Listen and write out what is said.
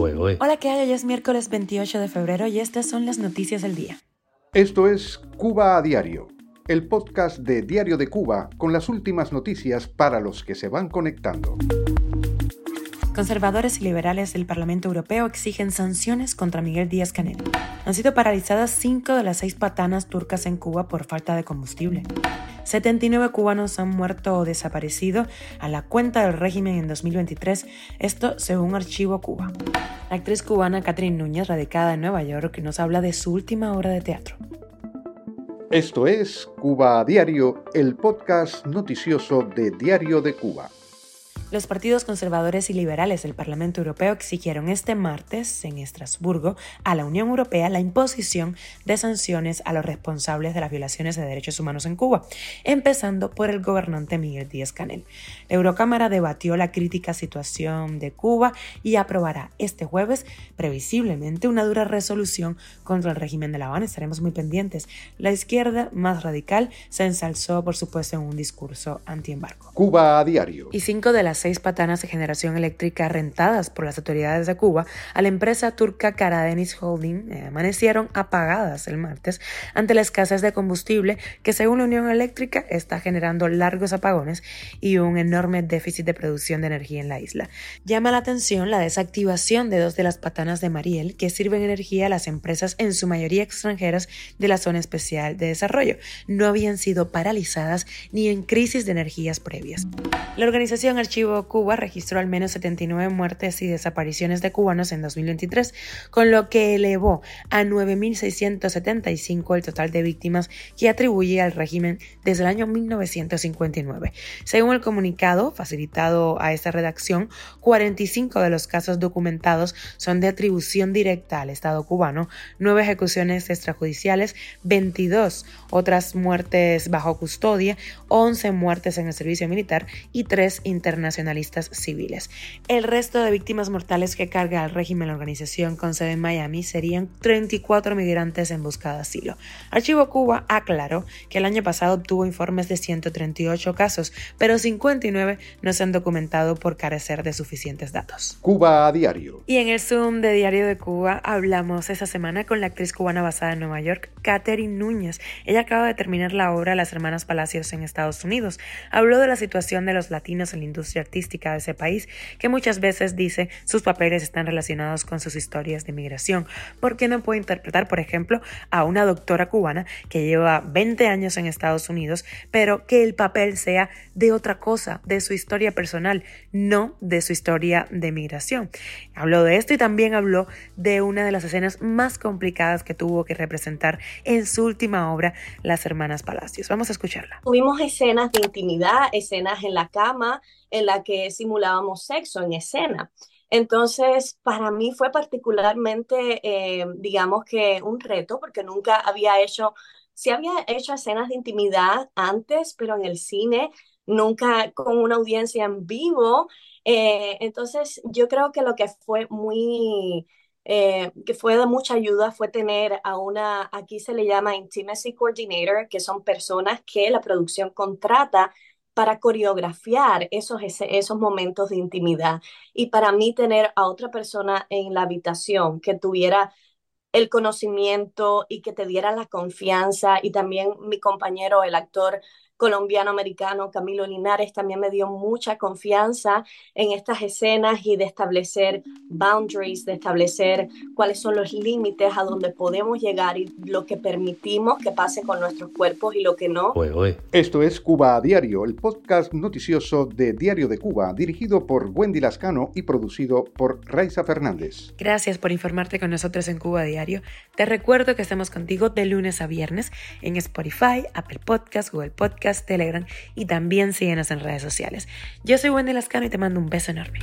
Hola, ¿qué hay? Hoy es miércoles 28 de febrero y estas son las noticias del día. Esto es Cuba a Diario, el podcast de Diario de Cuba con las últimas noticias para los que se van conectando. Conservadores y liberales del Parlamento Europeo exigen sanciones contra Miguel Díaz Canel. Han sido paralizadas cinco de las seis patanas turcas en Cuba por falta de combustible. 79 cubanos han muerto o desaparecido a la cuenta del régimen en 2023, esto según Archivo Cuba. La actriz cubana Catherine Núñez, radicada en Nueva York, nos habla de su última obra de teatro. Esto es Cuba Diario, el podcast noticioso de Diario de Cuba. Los partidos conservadores y liberales del Parlamento Europeo exigieron este martes en Estrasburgo a la Unión Europea la imposición de sanciones a los responsables de las violaciones de derechos humanos en Cuba, empezando por el gobernante Miguel Díaz Canel. La Eurocámara debatió la crítica situación de Cuba y aprobará este jueves, previsiblemente, una dura resolución contra el régimen de La Habana. Estaremos muy pendientes. La izquierda más radical se ensalzó, por supuesto, en un discurso antiembargo. Cuba a diario. Y cinco de las seis patanas de generación eléctrica rentadas por las autoridades de Cuba a la empresa turca Karadenis Holding eh, amanecieron apagadas el martes ante la escasez de combustible que según la Unión Eléctrica está generando largos apagones y un enorme déficit de producción de energía en la isla. Llama la atención la desactivación de dos de las patanas de Mariel que sirven energía a las empresas en su mayoría extranjeras de la zona especial de desarrollo. No habían sido paralizadas ni en crisis de energías previas. La organización Archivo Cuba registró al menos 79 muertes y desapariciones de cubanos en 2023, con lo que elevó a 9.675 el total de víctimas que atribuye al régimen desde el año 1959. Según el comunicado facilitado a esta redacción, 45 de los casos documentados son de atribución directa al Estado cubano, 9 ejecuciones extrajudiciales, 22 otras muertes bajo custodia, 11 muertes en el servicio militar y 3 internacionales civiles. El resto de víctimas mortales que carga el régimen la organización con sede en Miami serían 34 migrantes en busca de asilo. Archivo Cuba aclaró que el año pasado obtuvo informes de 138 casos, pero 59 no se han documentado por carecer de suficientes datos. Cuba a diario. Y en el Zoom de Diario de Cuba hablamos esa semana con la actriz cubana basada en Nueva York, Catherine Núñez. Ella acaba de terminar la obra Las Hermanas Palacios en Estados Unidos. Habló de la situación de los latinos en la industria artística de ese país, que muchas veces dice sus papeles están relacionados con sus historias de migración. ¿Por qué no puede interpretar, por ejemplo, a una doctora cubana que lleva 20 años en Estados Unidos, pero que el papel sea de otra cosa, de su historia personal, no de su historia de migración? Habló de esto y también habló de una de las escenas más complicadas que tuvo que representar en su última obra, Las Hermanas Palacios. Vamos a escucharla. Tuvimos escenas de intimidad, escenas en la cama, en la que simulábamos sexo en escena. Entonces, para mí fue particularmente, eh, digamos que un reto, porque nunca había hecho, sí había hecho escenas de intimidad antes, pero en el cine, nunca con una audiencia en vivo. Eh, entonces, yo creo que lo que fue muy, eh, que fue de mucha ayuda fue tener a una, aquí se le llama Intimacy Coordinator, que son personas que la producción contrata para coreografiar esos, esos momentos de intimidad. Y para mí tener a otra persona en la habitación que tuviera el conocimiento y que te diera la confianza y también mi compañero, el actor colombiano-americano Camilo Linares también me dio mucha confianza en estas escenas y de establecer boundaries, de establecer cuáles son los límites a donde podemos llegar y lo que permitimos que pase con nuestros cuerpos y lo que no. Esto es Cuba a Diario, el podcast noticioso de Diario de Cuba, dirigido por Wendy Lascano y producido por Raiza Fernández. Gracias por informarte con nosotros en Cuba a Diario. Te recuerdo que estamos contigo de lunes a viernes en Spotify, Apple Podcast, Google Telegram y también síguenos en redes sociales. Yo soy Wendy Lascano y te mando un beso enorme.